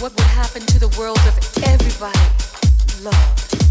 What would happen to the world if everybody loved?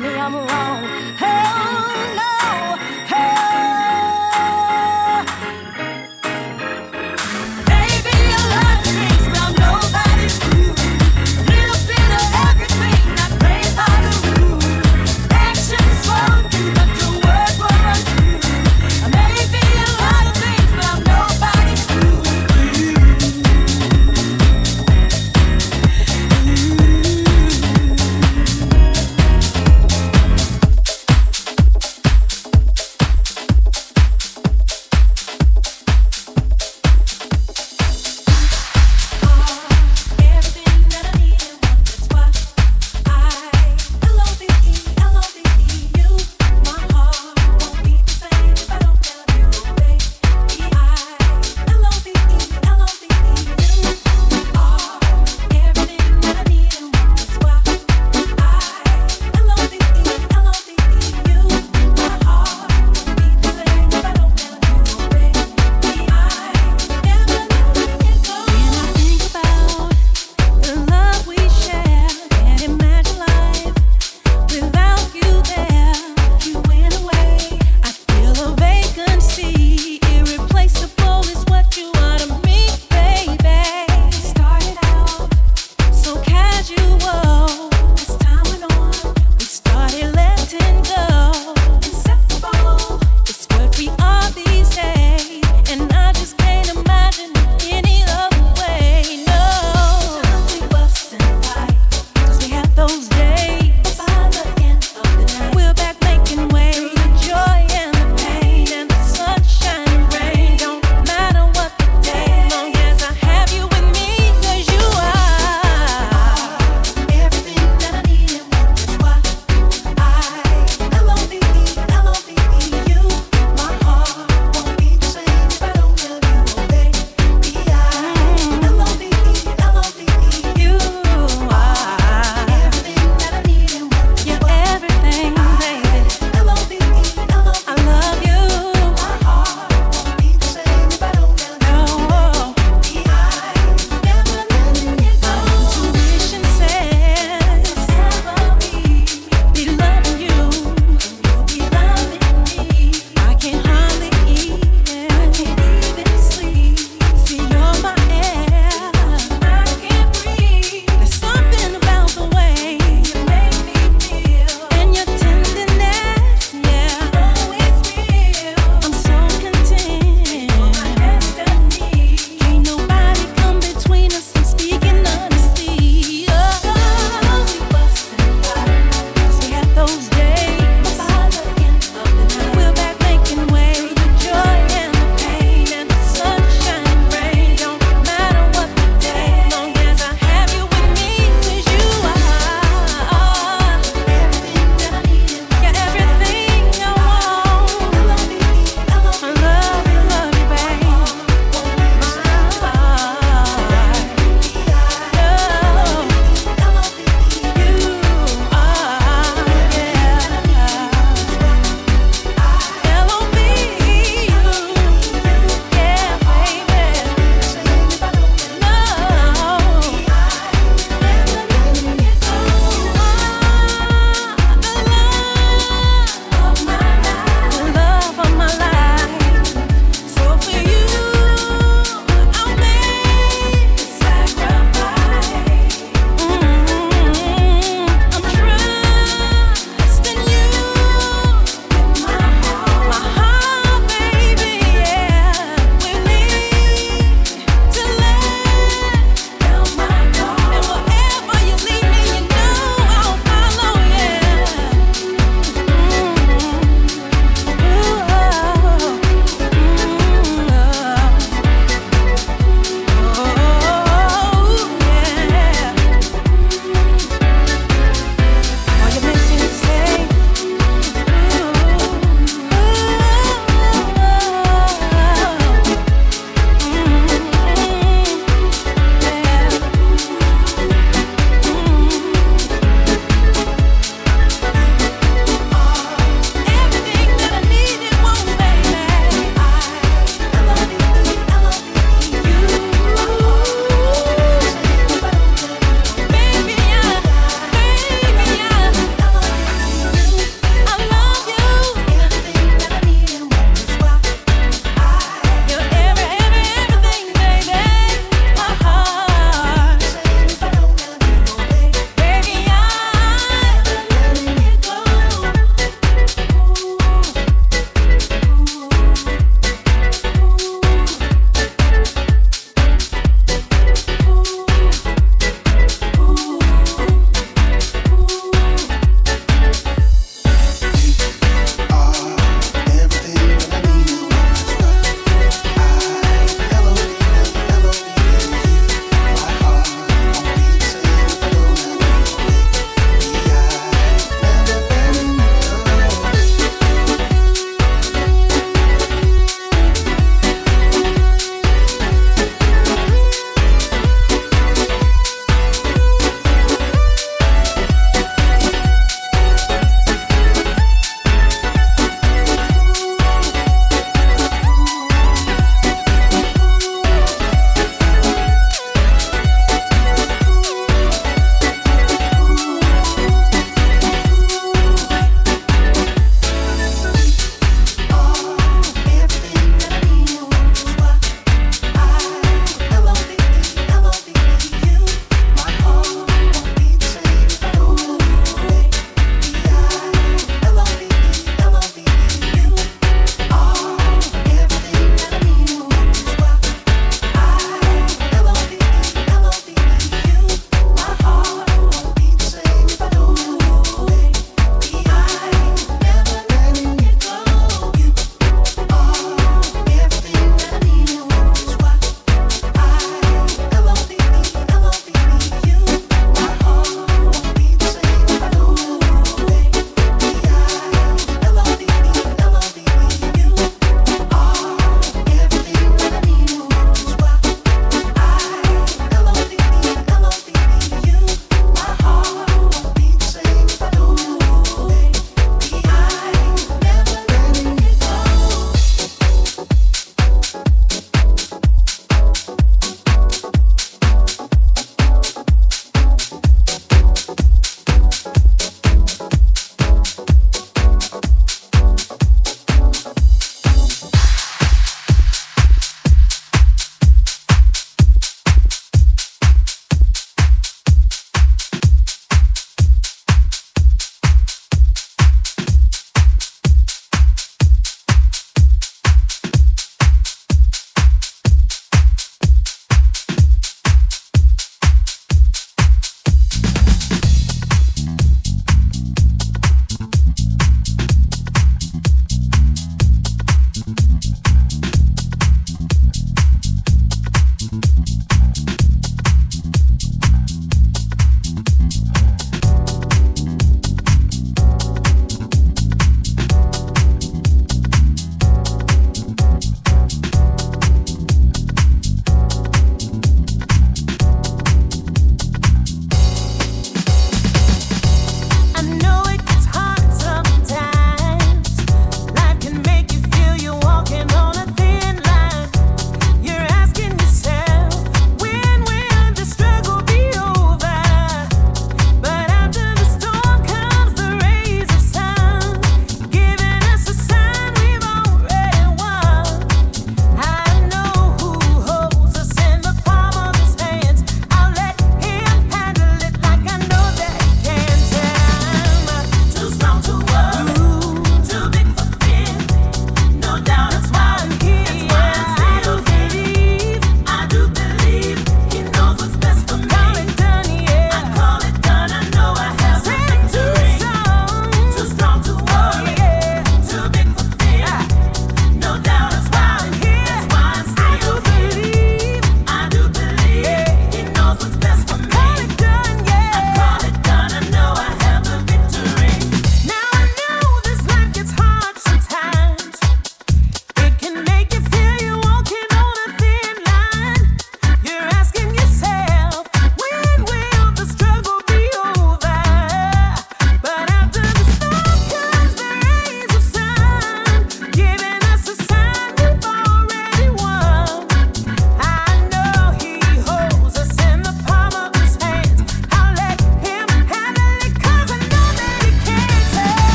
Tell me I'm wrong.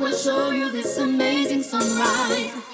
Will show you this amazing sunrise.